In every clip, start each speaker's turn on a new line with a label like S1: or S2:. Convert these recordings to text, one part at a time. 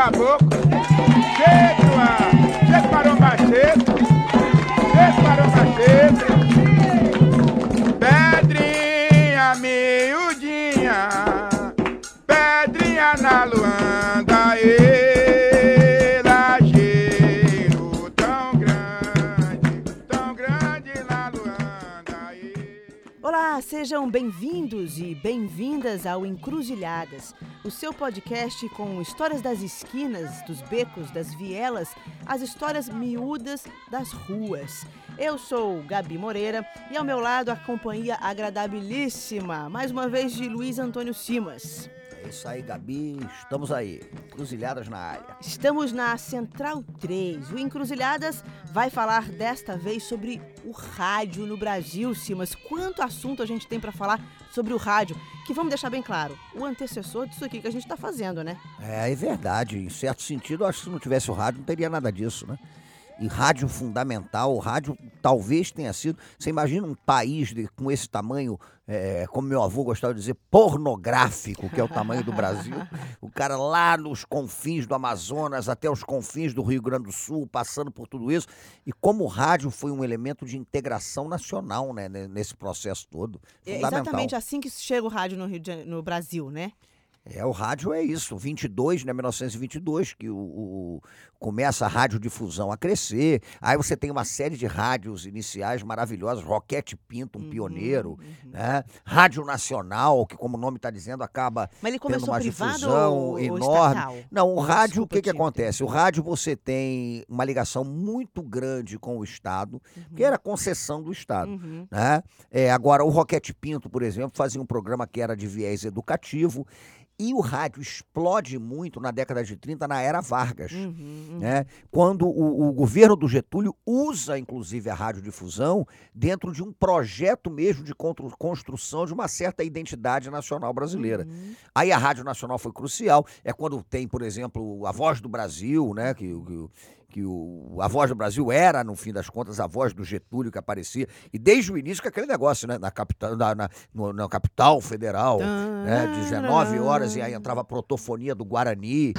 S1: caboclo. Cheio, ah, cheio maromba seco. Cheio maromba seco. Pedrinha miudinha. Pedrinha na luanda. E lajeiro tão grande. Tão grande na luanda.
S2: Olá, sejam bem-vindos e bem-vindas ao Encruzilhadas, o seu podcast com histórias das esquinas, dos becos, das vielas, as histórias miúdas das ruas. Eu sou Gabi Moreira e ao meu lado a companhia agradabilíssima, mais uma vez de Luiz Antônio Simas.
S3: É isso aí, Gabi. Estamos aí. Cruzilhadas na área.
S2: Estamos na Central 3. O Encruzilhadas vai falar desta vez sobre o rádio no Brasil, Simas. Quanto assunto a gente tem para falar sobre o rádio, que vamos deixar bem claro, o antecessor disso aqui que a gente está fazendo, né?
S3: É, é verdade. Em certo sentido, acho que se não tivesse o rádio, não teria nada disso, né? E rádio fundamental, o rádio talvez tenha sido. Você imagina um país de- com esse tamanho, é, como meu avô gostava de dizer, pornográfico, que é o tamanho do Brasil. O cara lá nos confins do Amazonas, até os confins do Rio Grande do Sul, passando por tudo isso. E como o rádio foi um elemento de integração nacional, né, ne- nesse processo todo.
S2: É exatamente assim que chega o rádio no, Rio de no Brasil, né?
S3: É, o rádio é isso, 22, né, 1922, que o, o- começa a radiodifusão a crescer. Aí você tem uma série de rádios iniciais maravilhosas, Roquete Pinto, um
S2: Uhum,
S3: pioneiro,
S2: uhum.
S3: né? Rádio Nacional, que como o nome está dizendo, acaba
S2: Mas ele
S3: tendo
S2: começou
S3: uma
S2: privado
S3: difusão
S2: ou, ou
S3: enorme.
S2: estatal?
S3: Não, o rádio, o que, que
S2: te
S3: acontece? O rádio você tem uma ligação muito grande com o Estado, que era concessão do Estado.
S2: Uhum.
S3: Né? É, agora, o Roquete Pinto, por exemplo, fazia um programa que era de viés educativo. E o rádio explode muito na década de 30, na era Vargas.
S2: Uhum, uhum.
S3: Né? Quando o, o governo do Getúlio usa, inclusive, a radiodifusão dentro de um projeto mesmo de construção de uma certa identidade nacional brasileira.
S2: Uhum.
S3: Aí a Rádio Nacional foi crucial. É quando tem, por exemplo, a Voz do Brasil, né? Que, que, que o, a Voz do Brasil era, no fim das contas, a voz do Getúlio que aparecia. E desde o início, com aquele negócio, né? Na capital, na, na, no- na capital federal, né? 19 horas, e aí entrava a protofonia do Guarani.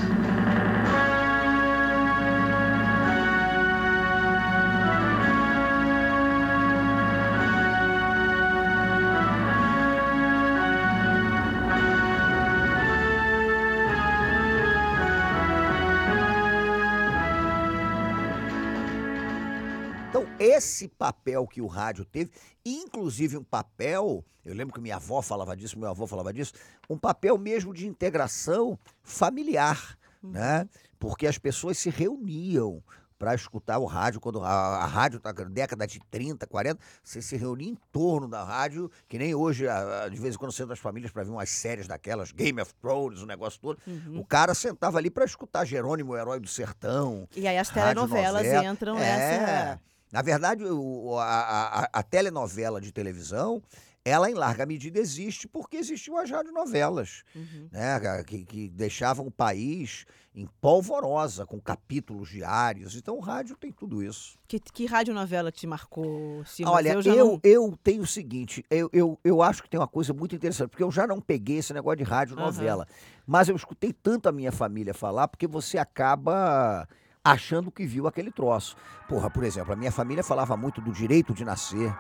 S3: Esse papel que o rádio teve, inclusive um papel, eu lembro que minha avó falava disso, meu avô falava disso, um papel mesmo de integração familiar, né? Porque as pessoas se reuniam para escutar o rádio, quando a, a rádio tá na década de 30, 40, você se reunia em torno da rádio, que nem hoje, a- a- de vez em quando, senta as famílias para ver umas séries daquelas, Game of Thrones, o negócio todo.
S2: Uhum.
S3: O cara sentava ali para escutar Jerônimo, o herói do sertão,
S2: E aí as telenovelas
S3: novela.
S2: entram
S3: É.
S2: nessa.
S3: Na verdade, o- a, a- a telenovela de televisão, ela em larga medida existe porque existiam as radionovelas,
S2: Uhum.
S3: né? Que, que deixavam o país em polvorosa, com capítulos diários. Então o rádio tem tudo isso.
S2: Que, que radionovela te marcou, Simas?
S3: Olha,
S2: eu
S3: eu,
S2: já
S3: eu,
S2: não...
S3: tenho o seguinte, eu, eu, eu acho que tem uma coisa muito interessante, porque eu já não peguei esse negócio de radionovela, mas eu escutei tanto a minha família falar, porque você acaba achando que viu aquele troço. Porra, por exemplo, a minha família falava muito do direito de nascer,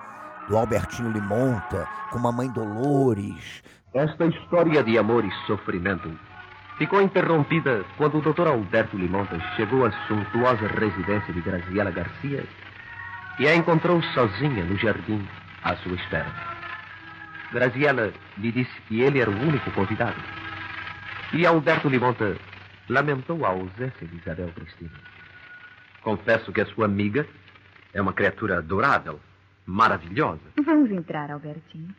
S3: do Albertinho Limonta, com Mamãe Dolores.
S4: Esta história de amor e sofrimento ficou interrompida quando o Dr. Alberto Limontas chegou à suntuosa residência de Graziela Garcia e a encontrou sozinha no jardim à sua espera. Graziela lhe disse que ele era o único convidado. E Alberto Limonta lamentou a ausência de Isabel Cristina. Confesso que a sua amiga é uma criatura adorável, maravilhosa.
S5: Vamos entrar, Albertinho.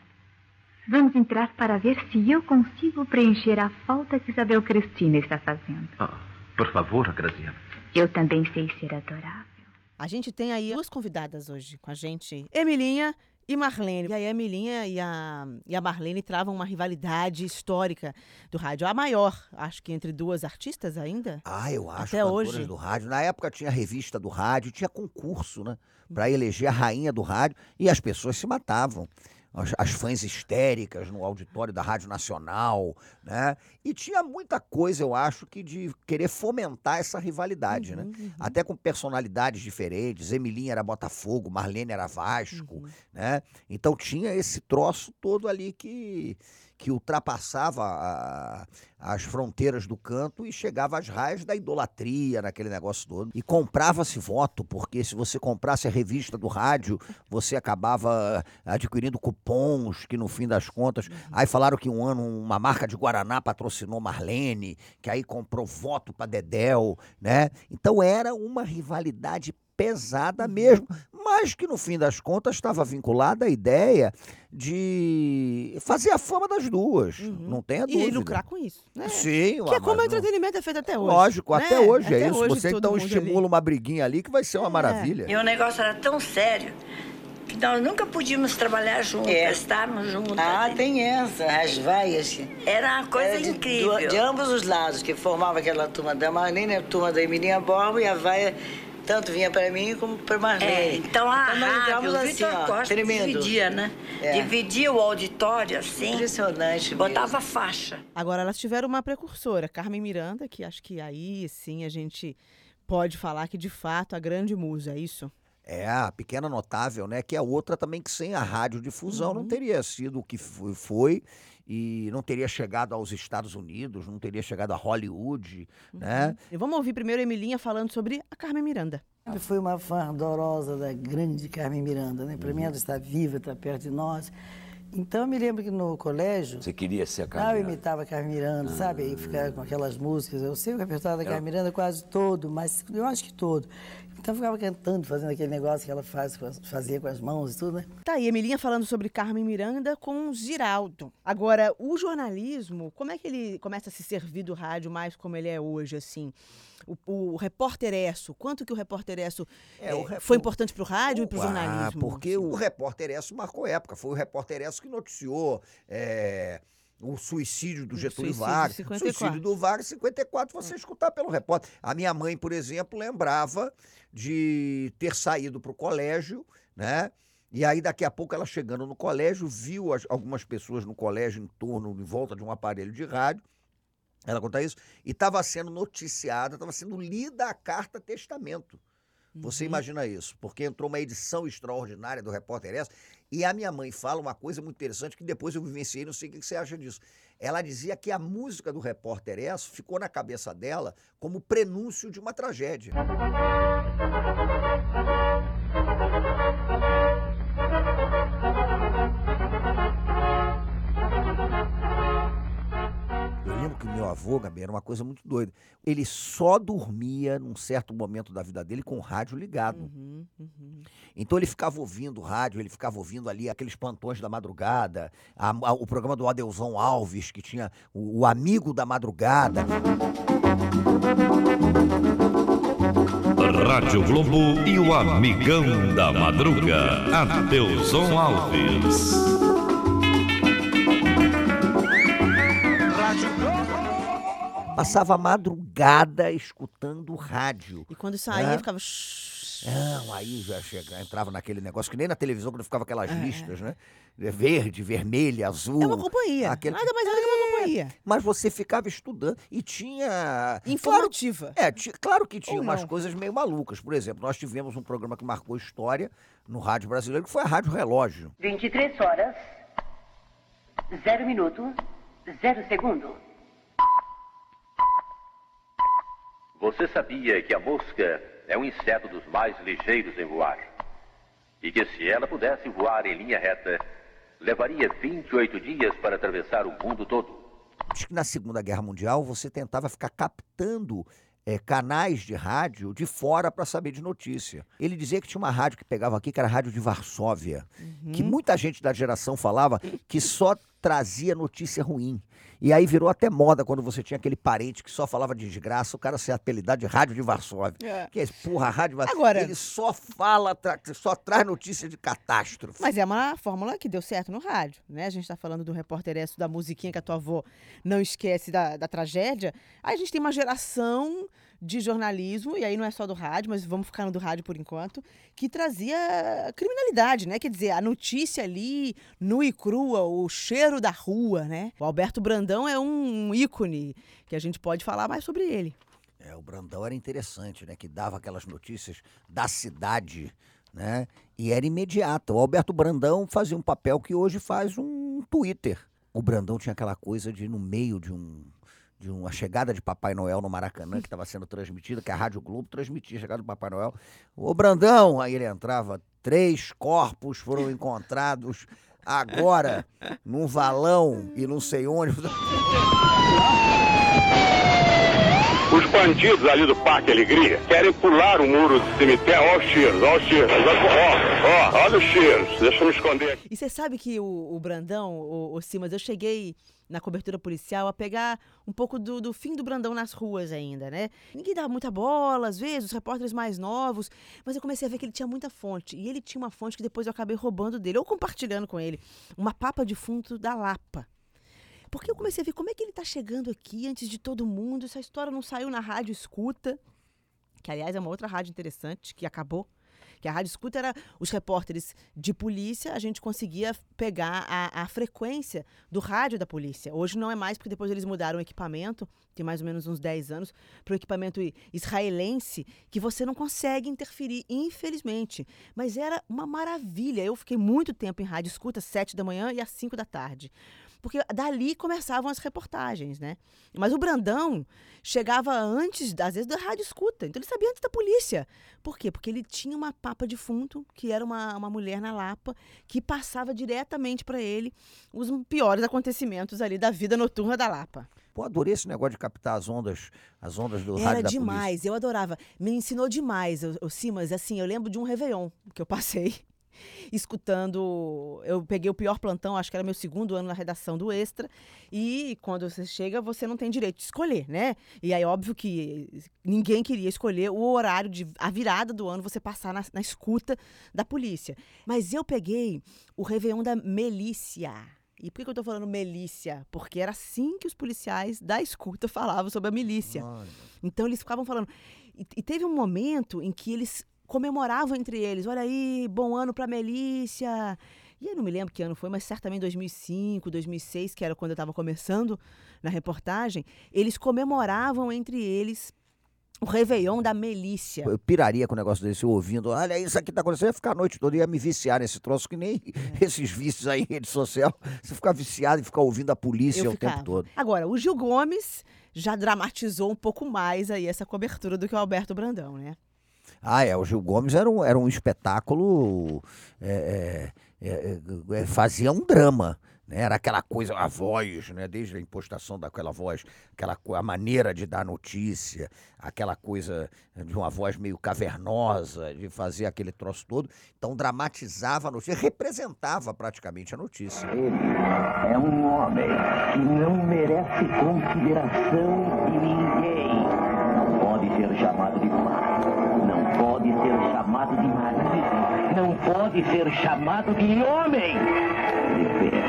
S5: Vamos entrar para ver se eu consigo preencher a falta que Isabel Cristina está fazendo.
S4: Ah, por favor, Graziela.
S5: Eu também sei ser adorável.
S2: A gente tem aí duas convidadas hoje com a gente, Emilinha e Marlene. E aí a Emilinha e a, e a Marlene travam uma rivalidade histórica do rádio. A maior, acho que entre duas artistas ainda.
S3: Ah, eu acho,
S2: Até hoje.
S3: do rádio. Na época tinha revista do rádio, tinha concurso, né? Para eleger a rainha do rádio e as pessoas se matavam. As, as fãs histéricas no auditório da Rádio Nacional, né? E tinha muita coisa, eu acho, que de querer fomentar essa rivalidade, né? Até com personalidades diferentes. Emilinha era Botafogo, Marlene era Vasco, né? Então tinha esse troço todo ali que que ultrapassava a- as fronteiras do canto e chegava às raias da idolatria naquele negócio todo. E comprava-se voto, porque se você comprasse a revista do rádio, você acabava adquirindo cupons que no fim das contas. Aí falaram que um ano uma marca de Guaraná patrocinou Marlene, que aí comprou voto para Dedéu, né? Então era uma rivalidade pesada mesmo, mas que no fim das contas estava vinculada à ideia de fazer a fama das duas. Não tenha dúvida.
S2: E lucrar com isso. Né?
S3: Sim,
S2: Que é como o entretenimento é feito até hoje.
S3: Lógico,
S2: né?
S3: até hoje é
S2: Até
S3: isso.
S2: hoje
S3: Você então estimula
S2: ali.
S3: uma briguinha ali que vai ser uma maravilha.
S6: E o negócio era tão sério que nós nunca podíamos trabalhar juntas,
S7: É.
S6: estarmos juntas.
S7: Ah,
S6: né?
S7: tem essa, as vaias.
S6: Era uma coisa
S7: Era de,
S6: incrível.
S7: do- de ambos os lados, que formava aquela turma da Marlene, a turma da Emilinha Borba e a vaia tanto vinha para mim como para Marlene.
S6: É, então a
S7: nós
S6: rádio,
S7: entrávamos
S6: o
S7: assim,
S6: Vitor
S7: ó,
S6: Costa
S7: tremendo.
S6: dividia, né?
S7: É.
S6: Dividia o auditório assim,
S7: Impressionante
S6: botava
S7: mesmo.
S6: faixa.
S2: Agora elas tiveram uma precursora, Carmen Miranda, que acho que aí sim a gente pode falar que de fato a grande musa, é isso?
S3: É, a pequena notável, né? Que é outra também que sem a radiodifusão
S2: Uhum.
S3: não teria sido o que foi, foi e não teria chegado aos Estados Unidos, não teria chegado a Hollywood, né?
S2: E vamos ouvir primeiro a Emilinha falando sobre a Carmen Miranda.
S7: Sempre fui uma fã ardorosa da grande Carmen Miranda, né? Para mim ela está viva, está perto de nós. Então eu me lembro que no colégio
S8: Você queria ser a
S7: Ah, eu
S8: Carmen?
S7: imitava a Carmen Miranda, sabe? Aí ficava com aquelas músicas. Eu sei o repertório da Carmen Miranda quase todo, mas eu acho que todo. Então eu ficava cantando, fazendo aquele negócio que ela faz, fazia com as mãos e tudo, né?
S2: Tá aí, Emilinha falando sobre Carmen Miranda com Giraldo. Agora, o jornalismo, como é que ele começa a se servir do rádio mais como ele é hoje, assim? O, o repórteresso, quanto que o repórteresso
S3: É, o
S2: eh,
S3: rep-
S2: foi importante para o rádio e para o
S3: Ah,
S2: jornalismo?
S3: porque o repórter Esso marcou época. Foi o repórter Esso que noticiou é, o suicídio do
S2: O
S3: Getúlio Vargas.
S2: 54.
S3: Suicídio do Vargas, 54, você escutar pelo repórter. A minha mãe, por exemplo, lembrava de ter saído para o colégio, né? E aí, daqui a pouco, ela chegando no colégio, viu as- algumas pessoas no colégio em torno, em volta de um aparelho de rádio. Ela conta isso. E estava sendo noticiada, estava sendo lida a carta testamento. Você imagina isso, porque entrou uma edição extraordinária do Repórter S, e a minha mãe fala uma coisa muito interessante que depois eu vivenciei, não sei o que você acha disso. Ela dizia que a música do Repórter S ficou na cabeça dela como prenúncio de uma tragédia. Que o meu avô, Gabi, era uma coisa muito doida. Ele só dormia num certo momento da vida dele com o rádio ligado.
S2: Uhum, uhum.
S3: Então ele ficava ouvindo rádio, ele ficava ouvindo ali aqueles plantões da madrugada, a- a- o programa do Adelson Alves, que tinha o, o Amigo da Madrugada.
S9: Rádio Globo e o Amigão da Madruga, Adelson Alves.
S3: Passava a madrugada escutando rádio.
S2: E quando saía,
S3: É.
S2: ficava. "Shhh".
S3: Não, aí já chega, entrava naquele negócio que nem na televisão, quando ficava aquelas
S2: É.
S3: listas, né? Verde, vermelha, azul.
S2: É uma companhia.
S3: aquele-
S2: Nada mais nada que uma companhia.
S3: Mas você ficava estudando e tinha. Claro,
S2: Informativa.
S3: é, ti- claro que tinha
S2: Ou
S3: umas
S2: não?
S3: coisas meio malucas. Por exemplo, nós tivemos um programa que marcou história no rádio brasileiro, que foi a Rádio Relógio.
S10: 23 horas, 0 minuto, 0 segundo.
S4: Você sabia que a mosca é um inseto dos mais ligeiros em voar? E que se ela pudesse voar em linha reta, levaria 28 dias para atravessar o mundo todo?
S3: Diz que na Segunda Guerra Mundial você tentava ficar captando eh, canais de rádio de fora para saber de notícia. Ele dizia que tinha uma rádio que pegava aqui, que era a Rádio de Varsóvia, que muita gente da geração falava que só trazia notícia ruim. E aí virou até moda quando você tinha aquele parente que só falava de desgraça, o cara ser apelidado de Rádio de Varsóvia.
S2: É.
S3: Que é, porra, Rádio Varsóvia.
S2: Agora-
S3: Ele só fala, tra- só traz notícia de catástrofe.
S2: Mas é uma fórmula que deu certo no rádio, né? A gente tá falando do repórter Esso, da musiquinha que a tua avó não esquece da, da tragédia. Aí a gente tem uma geração de jornalismo, e aí não é só do rádio, mas vamos ficar no do rádio por enquanto, que trazia criminalidade, né? Quer dizer, a notícia ali, nua e crua, o cheiro da rua, né? O Alberto Brandão é um ícone que a gente pode falar mais sobre ele.
S3: É, o Brandão era interessante, né? Que dava aquelas notícias da cidade, né? E era imediata. O Alberto Brandão fazia um papel que hoje faz um Twitter. O Brandão tinha aquela coisa de, no meio de um de uma chegada de Papai Noel no Maracanã, que estava sendo transmitida, que a Rádio Globo transmitia a chegada do Papai Noel. Ô Brandão, aí ele entrava, três corpos foram encontrados agora num valão e não sei onde.
S8: Os bandidos ali do Parque Alegria querem pular o muro do cemitério. Ó os tiros, ó os tiros. Ó, ó, olha os tiros. Deixa eu me esconder aqui.
S2: E você sabe que o, o Brandão, o, o Simas, eu cheguei na cobertura policial a pegar um pouco do, do fim do Brandão nas ruas ainda, né? Ninguém dava muita bola, às vezes, os repórteres mais novos, mas eu comecei a ver que ele tinha muita fonte. E ele tinha uma fonte que depois eu acabei roubando dele, ou compartilhando com ele. Uma papa de fundo da Lapa. Porque eu comecei a ver como é que ele tá chegando aqui antes de todo mundo. Essa história não saiu na rádio escuta, que aliás é uma outra rádio interessante que acabou. Que a rádio escuta era os repórteres de polícia, a gente conseguia pegar a, a frequência do rádio da polícia. Hoje não é mais, porque depois eles mudaram o equipamento, tem mais ou menos uns 10 anos, para o equipamento israelense, que você não consegue interferir, infelizmente. Mas era uma maravilha. Eu fiquei muito tempo em rádio escuta, às 7 da manhã e às 5 da tarde. Porque dali começavam as reportagens, né? Mas o Brandão chegava antes, às vezes, da rádio escuta. Então ele sabia antes da polícia. Por quê? Porque ele tinha uma papa de fundo, que era uma, uma mulher na Lapa, que passava diretamente para ele os piores acontecimentos ali da vida noturna da Lapa.
S3: Pô, adorei esse negócio de captar as ondas, as ondas do
S2: Era
S3: rádio da
S2: demais, eu adorava. Me ensinou demais, o, o Simas. Assim, eu lembro de um Réveillon que eu passei escutando. Eu peguei o pior plantão, acho que era meu segundo ano na redação do Extra. E quando você chega, você não tem direito de escolher, né? E aí, óbvio que ninguém queria escolher o horário de a virada do ano você passar na, na escuta da polícia. Mas eu peguei o Réveillon da Melícia. E por que eu tô falando milícia? Porque era assim que os policiais da escuta falavam sobre a milícia. Então eles ficavam falando. E, e teve um momento em que eles comemoravam entre eles. Olha aí, bom ano pra milícia. E eu não me lembro que ano foi, mas certamente 2005, 2006, que era quando eu estava começando na reportagem, eles comemoravam entre eles o Réveillon da milícia.
S3: Eu piraria com o negócio desse, ouvindo. Olha, isso aqui tá acontecendo. Eu ia ficar a noite toda, ia me viciar nesse troço, que nem
S2: É.
S3: esses vícios aí em rede social. Você ficar viciado e ficar ouvindo a polícia
S2: Eu
S3: o tempo
S2: ficava.
S3: todo.
S2: Agora, o Gil Gomes já dramatizou um pouco mais aí essa cobertura do que o Alberto Brandão, né?
S3: Ah, é, o Gil Gomes era um, era um espetáculo. é, é, é, é, fazia um drama. Né? Era aquela coisa, a voz, né? desde a impostação daquela voz, aquela a maneira de dar notícia, aquela coisa de uma voz meio cavernosa, de fazer aquele troço todo. Então dramatizava a notícia, representava praticamente a notícia.
S11: É um homem que não merece consideração de ninguém. Não pode ser chamado de pai. Não pode ser chamado de marido. Não pode ser chamado de homem. Ele fez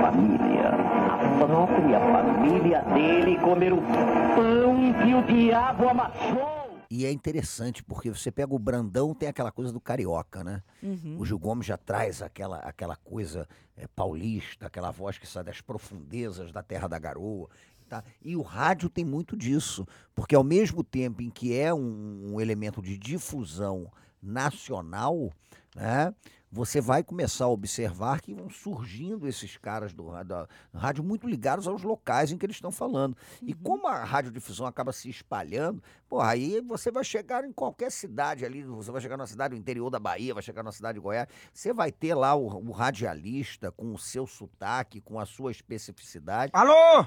S11: família. A própria família dele comer o pão que o diabo amassou.
S3: E é interessante, porque você pega o Brandão, tem aquela coisa do carioca, né?
S2: Uhum.
S3: O Gil Gomes já traz aquela, aquela coisa eh, paulista, aquela voz que sai das profundezas da terra da garoa. Tá? E o rádio tem muito disso, porque ao mesmo tempo em que é um, um elemento de difusão nacional, né? Você vai começar a observar que vão surgindo esses caras do, da rádio muito ligados aos locais em que eles estão falando. E como a radiodifusão acaba se espalhando, porra, aí você vai chegar em qualquer cidade ali, você vai chegar numa cidade do interior da Bahia, vai chegar numa cidade de Goiás, você vai ter lá o, o radialista com o seu sotaque, com a sua especificidade.
S1: Alô?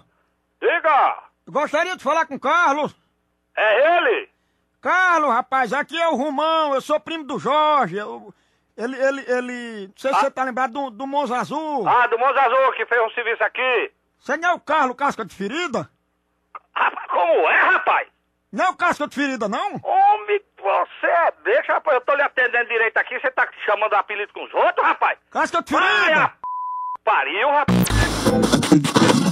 S8: Diga!
S1: Gostaria de falar com o Carlos.
S8: É ele?
S1: Carlos, rapaz, aqui é o Romão, eu sou primo do Jorge. eu- ele, ele, ele. Não sei se você tá lembrado do, do Monza Azul.
S8: Ah, do Monza Azul que fez um serviço aqui.
S1: Você não é o Carlos Casca de Ferida?
S8: Rapaz, como é, rapaz?
S1: Não é o Casca de Ferida, não?
S8: Homem, você é deixa, rapaz. Eu tô lhe atendendo direito aqui, você tá chamando apelido com os outros, rapaz?
S1: Casca de
S8: Vai,
S1: Ferida!
S8: a p... pariu, rapaz.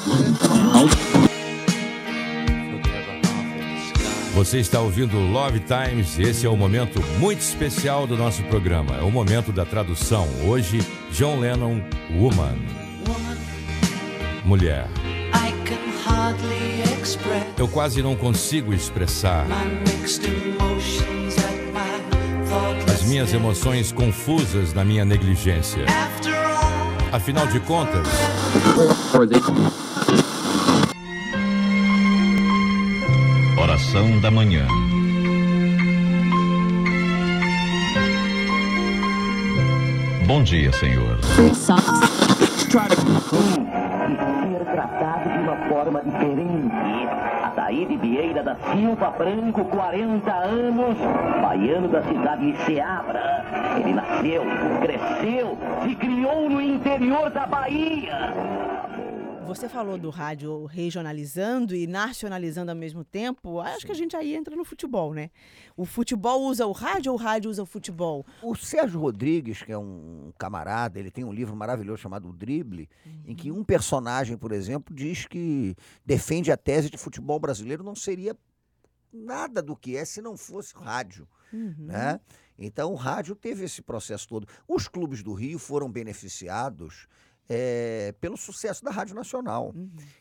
S12: Você está ouvindo Love Times, esse é o momento muito especial do nosso programa. É o momento da tradução. Hoje, John Lennon, Woman. Mulher. Eu quase não consigo expressar as minhas emoções confusas na minha negligência. Afinal de contas,
S9: Oração da manhã. Bom dia, Senhor.
S11: ser tratado de uma forma diferente. Ataíde Vieira da Silva Branco, 40 anos, baiano da cidade de Seabra. Ele nasceu, cresceu, se criou no interior da Bahia.
S2: Você falou do rádio regionalizando e nacionalizando ao mesmo tempo. Acho que a gente aí entra no futebol, né? O futebol usa o rádio ou o rádio usa o futebol?
S3: O Sérgio Rodrigues, que é um camarada, ele tem um livro maravilhoso chamado O Drible, em que um personagem, por exemplo, diz que defende a tese de futebol brasileiro não seria nada do que é se não fosse rádio. Né? Então o rádio teve esse processo todo. Os clubes do Rio foram beneficiados eh, pelo sucesso da Rádio Nacional.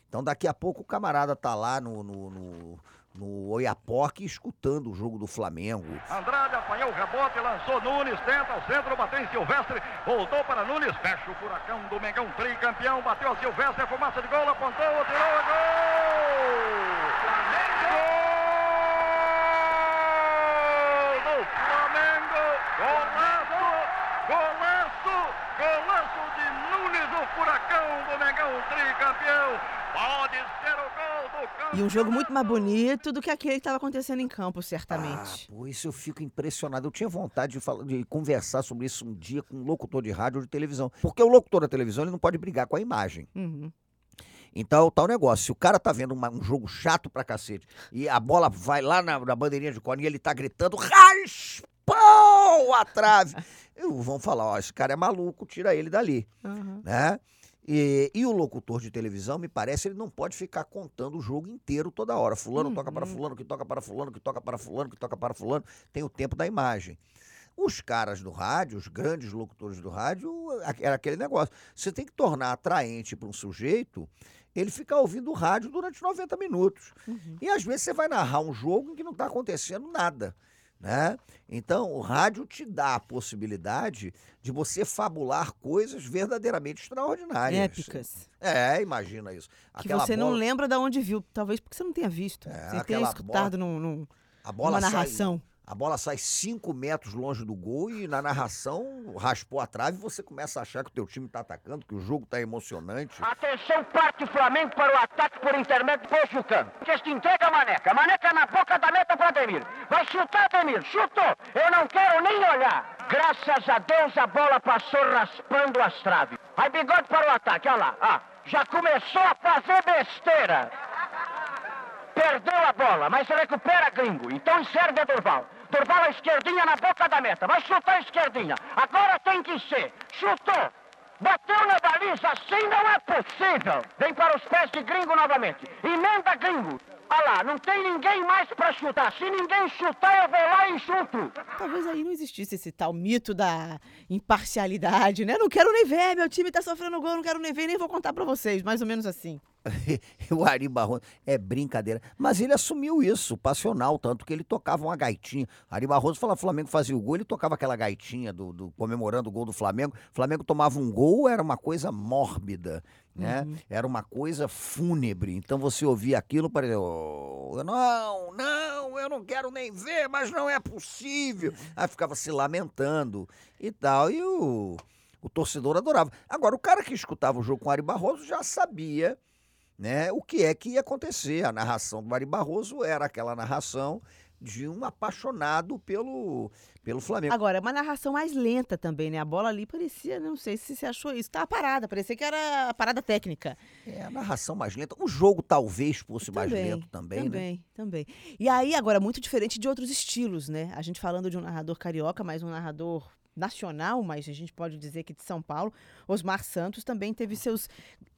S3: Então daqui a pouco o camarada tá lá no, no, no, no Oiapoque escutando o jogo do Flamengo.
S13: Andrade apanhou o rebote, lançou Nunes, tenta ao centro, bateu em Silvestre, voltou para Nunes, fecha o furacão do Mengão, tricampeão, bateu a Silvestre, fumaça de gol, apontou, tirou, é gol! Gol do Flamengo! Golaço! Golaço! Golaço de Nunes, o furacão do Mengão, tricampeão! Pode ser o gol do campeão!
S2: E um jogo muito mais bonito do que aquele que estava acontecendo em campo, certamente.
S3: Pô, isso eu fico impressionado. Eu tinha vontade de, falar, de conversar sobre isso um dia com um locutor de rádio ou de televisão. Porque o locutor da televisão ele não pode brigar com a imagem.
S2: Uhum.
S3: Então, tá o negócio. Se o cara tá vendo uma- um jogo chato pra cacete e a bola vai lá na, na bandeirinha de cone e ele tá gritando raspão a trave. Vão falar, ó, esse cara é maluco, tira ele dali,
S2: Uhum.
S3: né? E, e o locutor de televisão, me parece, ele não pode ficar contando o jogo inteiro toda hora. Fulano toca para fulano, que toca para fulano, que toca para fulano, que toca para fulano. Tem o tempo da imagem. Os caras do rádio, os grandes locutores do rádio, a- era aquele negócio. Você tem que tornar atraente para um sujeito ele ficar ouvindo o rádio durante 90 minutos. E às vezes você vai narrar um jogo em que não está acontecendo nada. Né? Então, o rádio te dá a possibilidade de você fabular coisas verdadeiramente extraordinárias.
S2: Épicas.
S3: É, imagina isso.
S2: Que você não lembra de onde viu, talvez porque você não tenha visto. você tenha
S3: É, aquela
S2: escutado
S3: bola-
S2: num, num-
S3: A bola
S2: numa
S3: sai-
S2: narração.
S3: A bola sai 5 metros longe do gol e na narração raspou a trave e você começa a achar que o teu time está atacando, que o jogo está emocionante.
S14: Atenção, parte Flamengo para o ataque por intermédio do Pochucano. Este entrega a Maneca. Maneca na boca da meta para Ademir. Vai chutar, Ademir. Chutou. Eu não quero nem olhar. Graças a Deus a bola passou raspando as traves. Vai bigode para o ataque. Olha lá. Ah, já começou a fazer besteira. Perdeu a bola, mas recupera gringo. Então serve a Durval. Durval a esquerdinha na boca da meta. Vai chutar a esquerdinha. Agora tem que ser. Chutou. Bateu na baliza, assim não é possível. Vem para os pés de gringo novamente. Emenda gringo. Olha lá, não tem ninguém mais para chutar. Se ninguém chutar, eu vou lá e chuto.
S2: Talvez aí não existisse esse tal mito da imparcialidade, né? Não quero nem ver, meu time tá sofrendo gol, não quero nem ver, nem vou contar pra vocês. Mais ou menos assim.
S3: o Ari Barroso é brincadeira. Mas ele assumiu isso, passional, tanto que ele tocava uma gaitinha. Ari Barroso falava Flamengo fazia o gol, ele tocava aquela gaitinha do, do- comemorando o gol do Flamengo. O Flamengo tomava um gol, era uma coisa mórbida, né? Era uma coisa fúnebre. Então você ouvia aquilo, parecia, "Oh, não, não, eu não quero nem ver, mas não é possível. Aí ficava se lamentando e tal. E o, o torcedor adorava. Agora, o cara que escutava o jogo com o Ari Barroso já sabia né, o que é que ia acontecer. A narração do Ari Barroso era aquela narração de um apaixonado pelo, pelo Flamengo.
S2: Agora, uma narração mais lenta também, né? A bola ali parecia, não sei se você achou isso, tava parada, parecia que era a parada técnica.
S3: É, a narração mais lenta. O jogo talvez fosse mais lento também,
S2: também,
S3: né?
S2: Também, E aí, agora, muito diferente de outros estilos, né? A gente falando de um narrador carioca, mas um narrador nacional, mas a gente pode dizer que de São Paulo, Osmar Santos também teve seus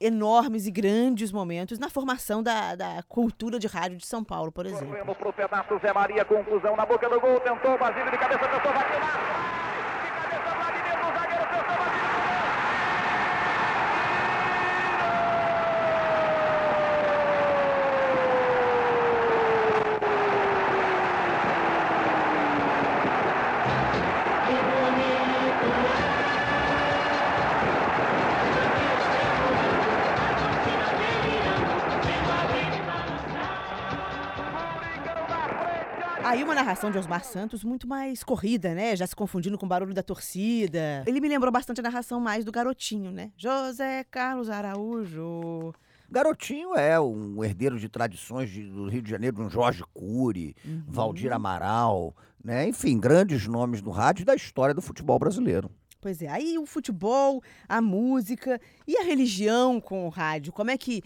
S2: enormes e grandes momentos na formação da, da cultura de rádio de São Paulo, por exemplo.
S13: Correndo pro pedaço, Zé Maria, conclusão na boca do gol, tentou, de cabeça, tentou, vai
S2: Aí uma narração de Osmar Santos muito mais corrida, né? Já se confundindo com o barulho da torcida. Ele me lembrou bastante a narração mais do garotinho, né? José Carlos Araújo.
S3: Garotinho é um herdeiro de tradições de, do Rio de Janeiro, um Jorge Cury, uhum. Valdir Amaral, né? Enfim, grandes nomes do rádio e da história do futebol brasileiro.
S2: Pois é, aí o futebol, a música e a religião com o rádio, como é que.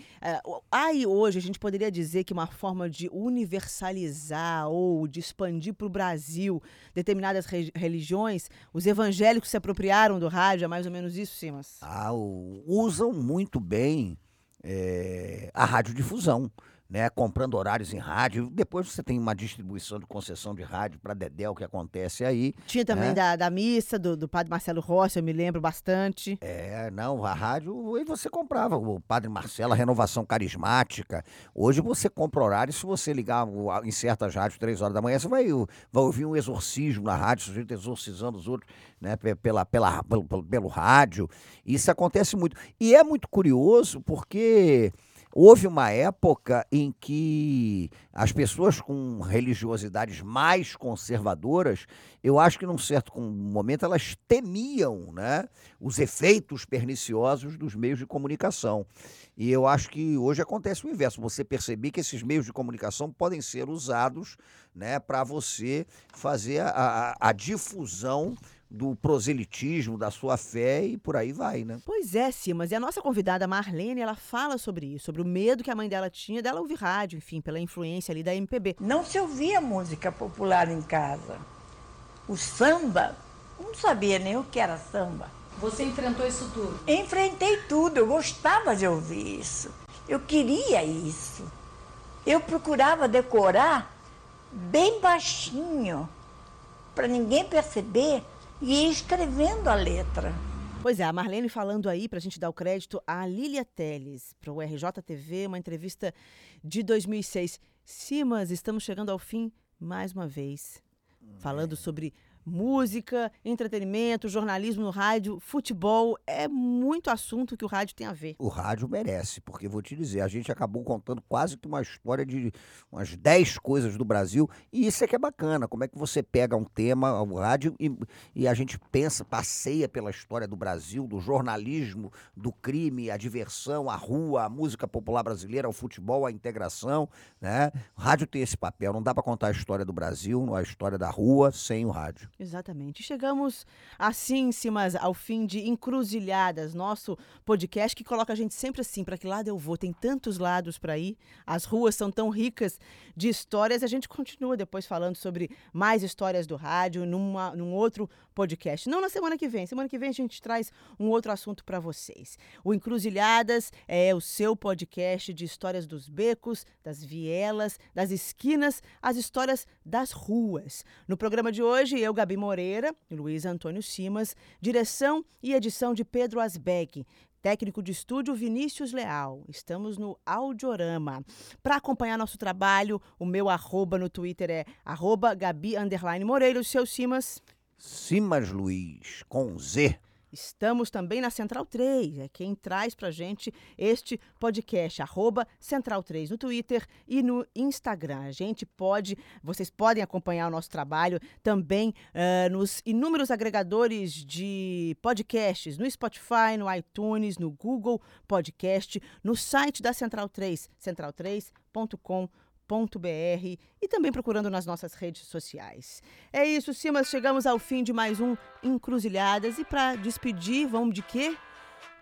S2: Uh, aí hoje a gente poderia dizer que uma forma de universalizar ou de expandir para o Brasil determinadas re religiões, os evangélicos se apropriaram do rádio, é mais ou menos isso, Simas?
S3: Ah, usam muito bem é, a radiodifusão né, comprando horários em rádio. Depois você tem uma distribuição de concessão de rádio para Dedéu que acontece aí.
S2: Tinha também
S3: né?
S2: da, da missa do, do padre Marcelo Rossi, eu me lembro bastante.
S3: É, não, a rádio, e você comprava o padre Marcelo, a renovação carismática. Hoje você compra horário, se você ligar em certas rádios três horas da manhã, você vai, vai ouvir um exorcismo na rádio, sujeito exorcizando os outros né, pela, pela, pelo, pelo, pelo rádio. Isso acontece muito. E é muito curioso porque Houve uma época em que as pessoas com religiosidades mais conservadoras, eu acho que num certo momento elas temiam né, os efeitos perniciosos dos meios de comunicação. E eu acho que hoje acontece o inverso. Você perceber que esses meios de comunicação podem ser usados né, para você fazer a, a, a difusão do proselitismo, da sua fé e por aí vai, né?
S2: Pois é, Simas. E a nossa convidada Marlene, ela fala sobre isso, sobre o medo que a mãe dela tinha dela ouvir rádio, enfim, pela influência ali da MPB.
S6: Não se ouvia música popular em casa. O samba, não sabia nem o que era samba.
S15: Você enfrentou isso tudo?
S6: Enfrentei tudo, eu gostava de ouvir isso. Eu queria isso. Eu procurava decorar bem baixinho, para ninguém perceber e ia escrevendo a letra.
S2: Pois é, a Marlene falando aí, para a gente dar o crédito, a Lília Teles, para o RJTV, uma entrevista de 2006. Simas, estamos chegando ao fim mais uma vez, falando sobre música, entretenimento, jornalismo no rádio, futebol, é muito assunto que o rádio tem a ver.
S3: O rádio merece, porque vou te dizer, a gente acabou contando quase que uma história de umas 10 coisas do Brasil, e isso é que é bacana, como é que você pega um tema, o rádio, e, e a gente pensa, passeia pela história do Brasil, do jornalismo, do crime, a diversão, a rua, a música popular brasileira, o futebol, a integração, né? O rádio tem esse papel, não dá para contar a história do Brasil, a história da rua, sem o rádio.
S2: Exatamente. Chegamos assim, Simas, ao fim de Encruzilhadas, nosso podcast que coloca a gente sempre assim, para que lado eu vou? Tem tantos lados para ir, as ruas são tão ricas de histórias, a gente continua depois falando sobre mais histórias do rádio numa, num outro podcast. Não na semana que vem, semana que vem a gente traz um outro assunto para vocês. O Encruzilhadas é o seu podcast de histórias dos becos, das vielas, das esquinas, as histórias das ruas. No programa de hoje, eu, Gabi Moreira e Luiz Antônio Simas, direção e edição de Pedro Asbeck. Técnico de estúdio Vinícius Leal. Estamos no Audiorama. Para acompanhar nosso trabalho, o meu arroba no Twitter é arroba Gabi Moreira. O seu Simas?
S3: Simas Luiz, com Z.
S2: Estamos também na Central 3, é quem traz pra gente este podcast, arroba Central 3 no Twitter e no Instagram. A gente pode, vocês podem acompanhar o nosso trabalho também uh, nos inúmeros agregadores de podcasts, no Spotify, no iTunes, no Google Podcast, no site da Central 3, central3.com.br e também procurando nas nossas redes sociais. É isso, Simas, chegamos ao fim de mais um Encruzilhadas e para despedir, vamos de quê?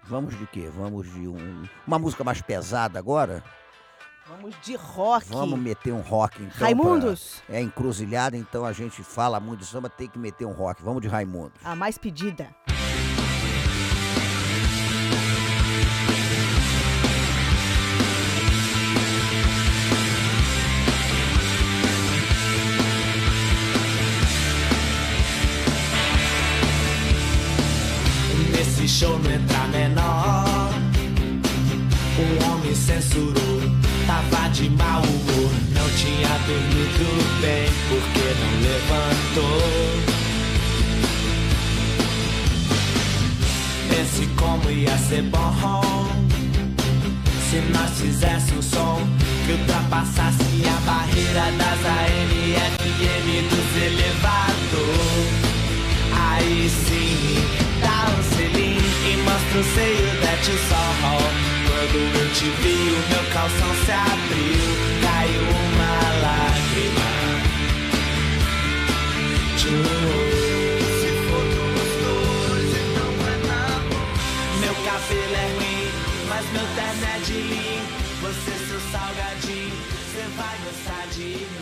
S3: Vamos de quê? Vamos de um, uma música mais pesada agora?
S2: Vamos de rock.
S3: Vamos meter um rock então.
S2: Raimundos?
S3: pra- É encruzilhada, então a gente fala muito de samba, tem que meter um rock. Vamos de Raimundos.
S2: A mais pedida.
S16: Show não entra menor. Um homem censurou, tava de mau humor. Não tinha dormido bem porque não levantou. Pense como ia ser bom se nós fizesse um som que ultrapassasse a barreira das AM, FM dos elevador. E mostra o seio da tio Sol. Quando eu te vi, o meu calção se abriu, caiu uma lágrima. Tchum. Se for dos dois, então é namoro. Meu cabelo é ruim, mas meu terno é de linho. Você, seu salgadinho, você vai gostar de mim.